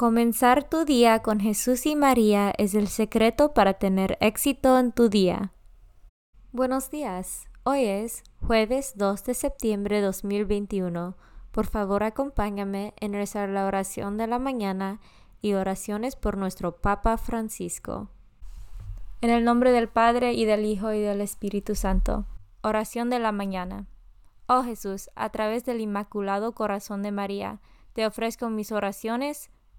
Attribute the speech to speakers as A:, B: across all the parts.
A: Comenzar tu día con Jesús y María es el secreto para tener éxito en tu día. Buenos días. Hoy es jueves 2 de septiembre de 2021. Por favor, acompáñame en rezar la oración de la mañana y oraciones por nuestro Papa Francisco. En el nombre del Padre y del Hijo y del Espíritu Santo. Oración de la mañana. Oh Jesús, a través del Inmaculado Corazón de María, te ofrezco mis oraciones,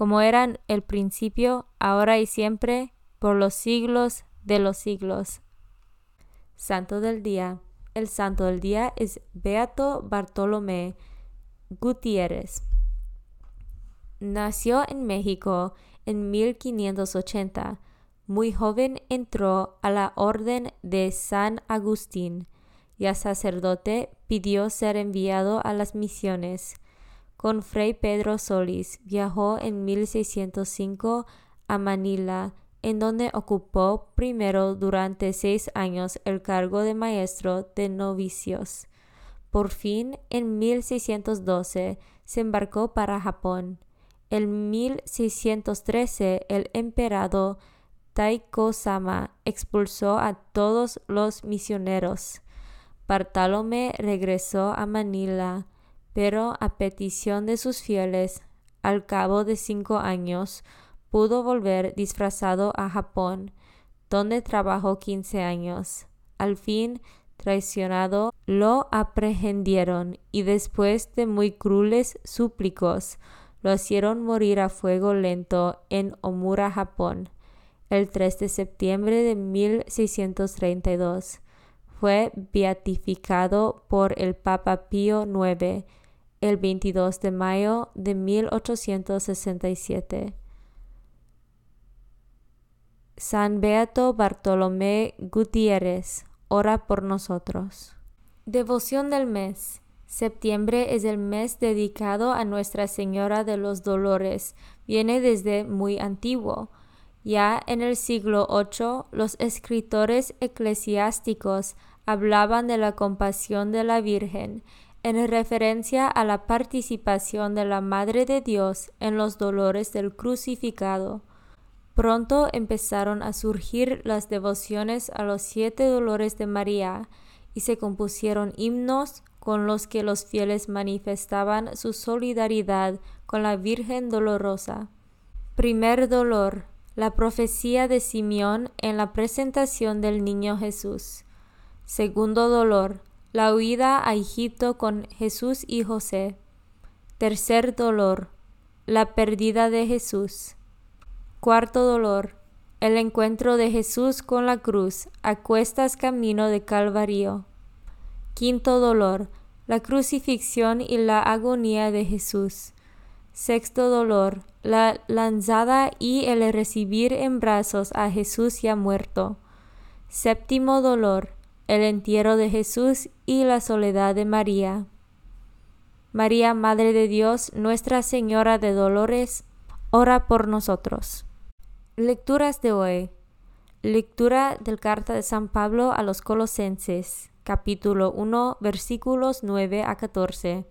A: como eran el principio, ahora y siempre, por los siglos de los siglos. Santo del Día. El santo del día es Beato Bartolomé Gutiérrez. Nació en México en 1580. Muy joven entró a la Orden de San Agustín. Ya sacerdote pidió ser enviado a las misiones con Fray Pedro Solís. Viajó en 1605 a Manila, en donde ocupó primero durante seis años el cargo de maestro de novicios. Por fin, en 1612, se embarcó para Japón. En 1613, el emperador Taiko-sama expulsó a todos los misioneros. Bartolomé regresó a Manila pero a petición de sus fieles, al cabo de cinco años, pudo volver disfrazado a Japón, donde trabajó quince años. Al fin, traicionado, lo aprehendieron y después de muy crueles súplicos, lo hicieron morir a fuego lento en Omura, Japón, el 3 de septiembre de 1632. Fue beatificado por el Papa Pío IX el 22 de mayo de 1867. San Beato Bartolomé Gutiérrez, ora por nosotros. Devoción del mes. Septiembre es el mes dedicado a Nuestra Señora de los Dolores. Viene desde muy antiguo. Ya en el siglo VIII, los escritores eclesiásticos hablaban de la compasión de la Virgen en referencia a la participación de la Madre de Dios en los dolores del crucificado. Pronto empezaron a surgir las devociones a los siete dolores de María y se compusieron himnos con los que los fieles manifestaban su solidaridad con la Virgen Dolorosa. Primer dolor. La profecía de Simeón en la presentación del niño Jesús. Segundo dolor la huida a Egipto con Jesús y José. Tercer dolor, la pérdida de Jesús. Cuarto dolor, El encuentro de Jesús con la cruz, a cuestas camino de Calvario. Quinto dolor, la crucifixión y la agonía de Jesús. Sexto dolor, la lanzada y el recibir en brazos a Jesús ya muerto. Séptimo dolor, el entierro de Jesús y la soledad de María. María, Madre de Dios, Nuestra Señora de Dolores, ora por nosotros. Lecturas de hoy. Lectura del carta de San Pablo a los Colosenses, capítulo 1, versículos 9 a 14.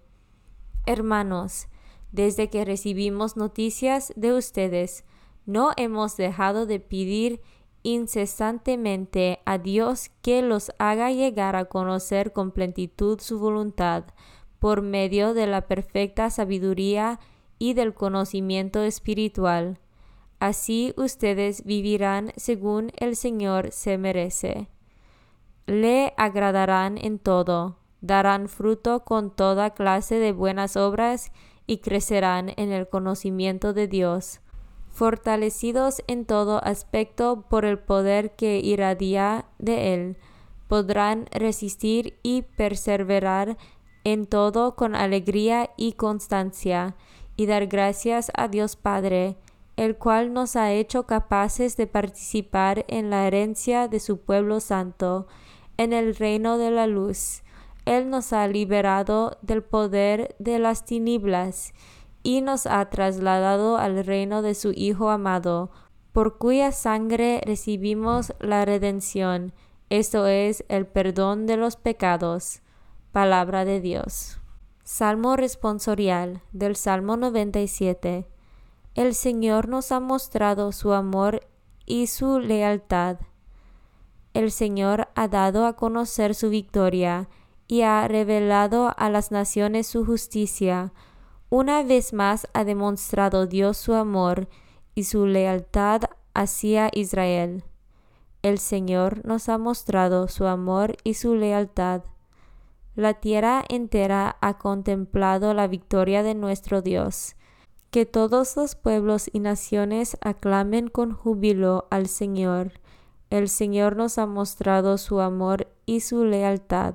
A: Hermanos, desde que recibimos noticias de ustedes, no hemos dejado de pedir incesantemente a Dios que los haga llegar a conocer con plenitud su voluntad, por medio de la perfecta sabiduría y del conocimiento espiritual. Así ustedes vivirán según el Señor se merece. Le agradarán en todo, darán fruto con toda clase de buenas obras y crecerán en el conocimiento de Dios, fortalecidos en todo aspecto por el poder que irradia de Él, podrán resistir y perseverar en todo con alegría y constancia, y dar gracias a Dios Padre, el cual nos ha hecho capaces de participar en la herencia de su pueblo santo, en el reino de la luz. Él nos ha liberado del poder de las tinieblas y nos ha trasladado al reino de su Hijo amado, por cuya sangre recibimos la redención, esto es el perdón de los pecados. Palabra de Dios. Salmo responsorial del Salmo 97. El Señor nos ha mostrado su amor y su lealtad. El Señor ha dado a conocer su victoria y ha revelado a las naciones su justicia. Una vez más ha demostrado Dios su amor y su lealtad hacia Israel. El Señor nos ha mostrado su amor y su lealtad. La tierra entera ha contemplado la victoria de nuestro Dios. Que todos los pueblos y naciones aclamen con júbilo al Señor. El Señor nos ha mostrado su amor y su lealtad.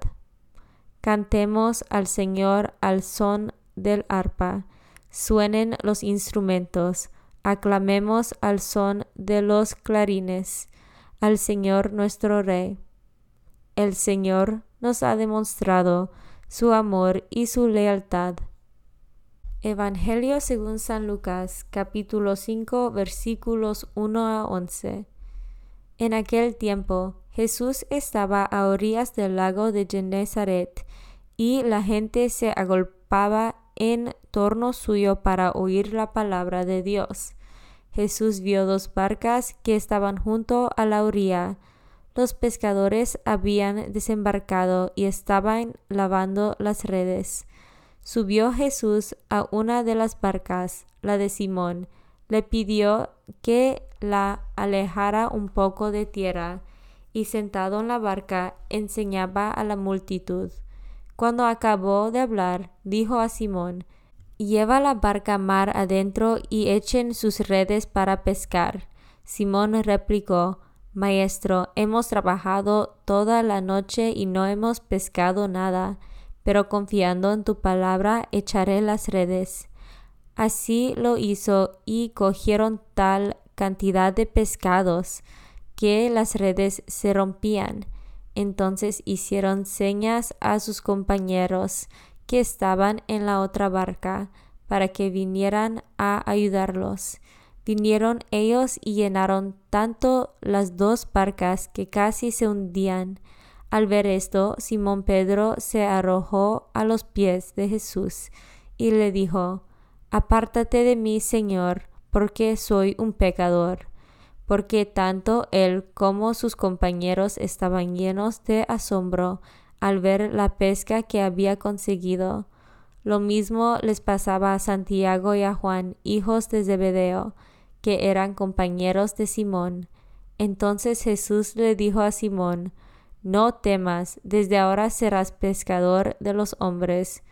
A: Cantemos al Señor al son del arpa. Suenen los instrumentos. Aclamemos al son de los clarines. Al Señor nuestro Rey. El Señor nos ha demostrado su amor y su lealtad. Evangelio según San Lucas, capítulo 5, versículos 1 a 11. En aquel tiempo, Jesús estaba a orillas del lago de Genezaret, y la gente se agolpaba en torno suyo para oír la palabra de Dios. Jesús vio dos barcas que estaban junto a la orilla, los pescadores habían desembarcado y estaban lavando las redes. Subió Jesús a una de las barcas, la de Simón, le pidió que la alejara un poco de tierra, y sentado en la barca enseñaba a la multitud. Cuando acabó de hablar, dijo a Simón, Lleva la barca mar adentro y echen sus redes para pescar. Simón replicó, Maestro, hemos trabajado toda la noche y no hemos pescado nada, pero confiando en tu palabra echaré las redes. Así lo hizo y cogieron tal cantidad de pescados que las redes se rompían. Entonces hicieron señas a sus compañeros que estaban en la otra barca para que vinieran a ayudarlos. Vinieron ellos y llenaron tanto las dos barcas que casi se hundían. Al ver esto, Simón Pedro se arrojó a los pies de Jesús y le dijo, Apártate de mí, Señor, porque soy un pecador. Porque tanto él como sus compañeros estaban llenos de asombro al ver la pesca que había conseguido. Lo mismo les pasaba a Santiago y a Juan, hijos de Zebedeo, que eran compañeros de Simón. Entonces Jesús le dijo a Simón, No temas, desde ahora serás pescador de los hombres.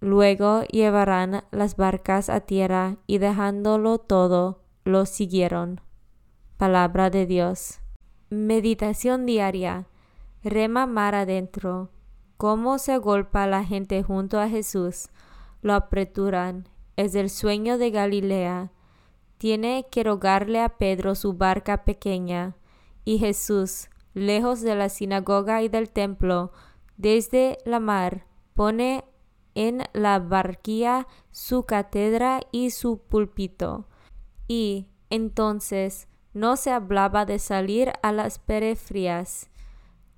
A: Luego llevarán las barcas a tierra y dejándolo todo, lo siguieron. Palabra de Dios. Meditación diaria. Rema mar adentro. Cómo se agolpa la gente junto a Jesús. Lo apreturan. Es el sueño de Galilea. Tiene que rogarle a Pedro su barca pequeña. Y Jesús, lejos de la sinagoga y del templo, desde la mar, pone en la barquilla su cátedra y su púlpito. Y entonces no se hablaba de salir a las periferias.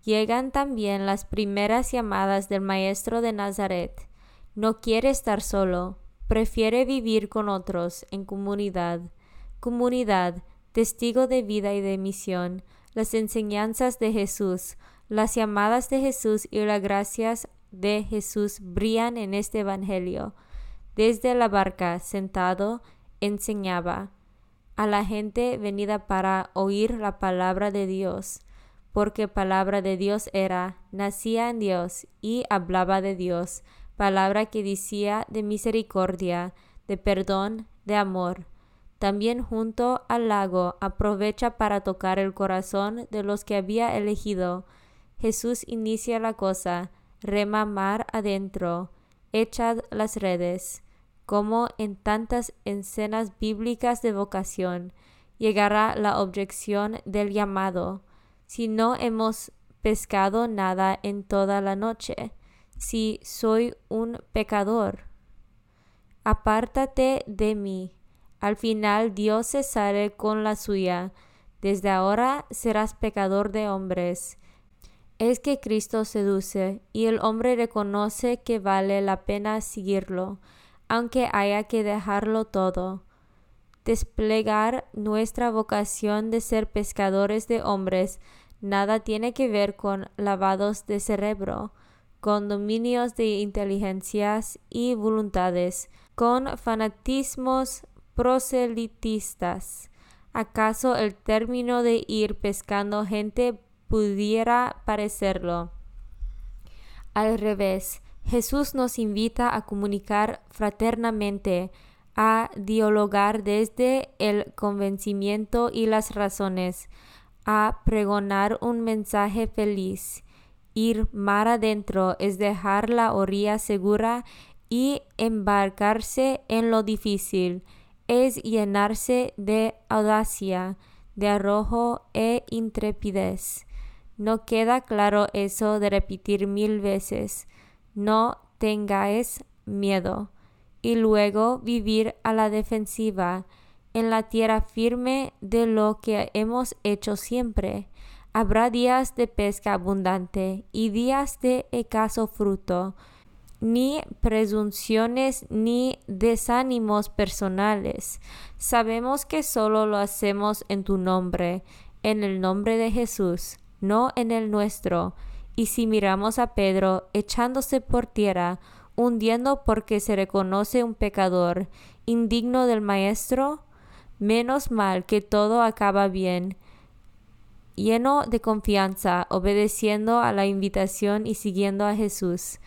A: Llegan también las primeras llamadas del maestro de Nazaret. No quiere estar solo, prefiere vivir con otros en comunidad. Comunidad, testigo de vida y de misión, las enseñanzas de Jesús, las llamadas de Jesús y las gracias de Jesús brillan en este Evangelio. Desde la barca, sentado, enseñaba a la gente venida para oír la palabra de Dios, porque palabra de Dios era, nacía en Dios y hablaba de Dios, palabra que decía de misericordia, de perdón, de amor. También junto al lago aprovecha para tocar el corazón de los que había elegido. Jesús inicia la cosa, rema mar adentro, echad las redes como en tantas escenas bíblicas de vocación, llegará la objeción del llamado. Si no hemos pescado nada en toda la noche, si soy un pecador, apártate de mí. Al final Dios se sale con la suya. Desde ahora serás pecador de hombres. Es que Cristo seduce y el hombre reconoce que vale la pena seguirlo aunque haya que dejarlo todo. Desplegar nuestra vocación de ser pescadores de hombres nada tiene que ver con lavados de cerebro, con dominios de inteligencias y voluntades, con fanatismos proselitistas. ¿Acaso el término de ir pescando gente pudiera parecerlo? Al revés, Jesús nos invita a comunicar fraternamente, a dialogar desde el convencimiento y las razones, a pregonar un mensaje feliz. Ir mar adentro es dejar la orilla segura y embarcarse en lo difícil, es llenarse de audacia, de arrojo e intrepidez. No queda claro eso de repetir mil veces no tengáis miedo, y luego vivir a la defensiva, en la tierra firme de lo que hemos hecho siempre. Habrá días de pesca abundante y días de escaso fruto, ni presunciones ni desánimos personales. Sabemos que solo lo hacemos en tu nombre, en el nombre de Jesús, no en el nuestro y si miramos a Pedro echándose por tierra, hundiendo porque se reconoce un pecador, indigno del Maestro, menos mal que todo acaba bien, lleno de confianza, obedeciendo a la invitación y siguiendo a Jesús,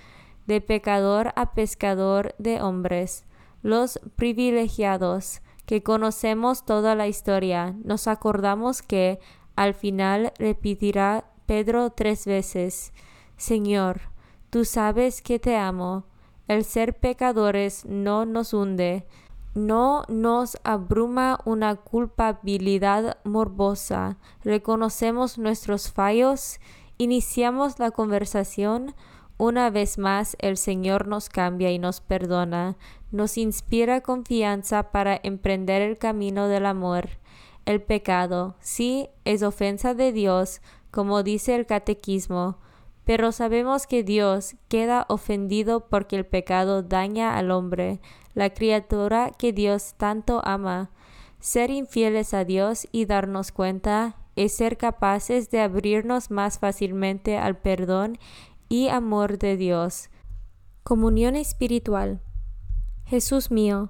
A: de pecador a pescador de hombres, los privilegiados, que conocemos toda la historia, nos acordamos que al final repetirá Pedro tres veces, Señor, tú sabes que te amo. El ser pecadores no nos hunde, no nos abruma una culpabilidad morbosa. Reconocemos nuestros fallos, iniciamos la conversación. Una vez más el Señor nos cambia y nos perdona, nos inspira confianza para emprender el camino del amor. El pecado, sí, es ofensa de Dios, como dice el catequismo, pero sabemos que Dios queda ofendido porque el pecado daña al hombre, la criatura que Dios tanto ama. Ser infieles a Dios y darnos cuenta es ser capaces de abrirnos más fácilmente al perdón y amor de Dios. Comunión espiritual. Jesús mío,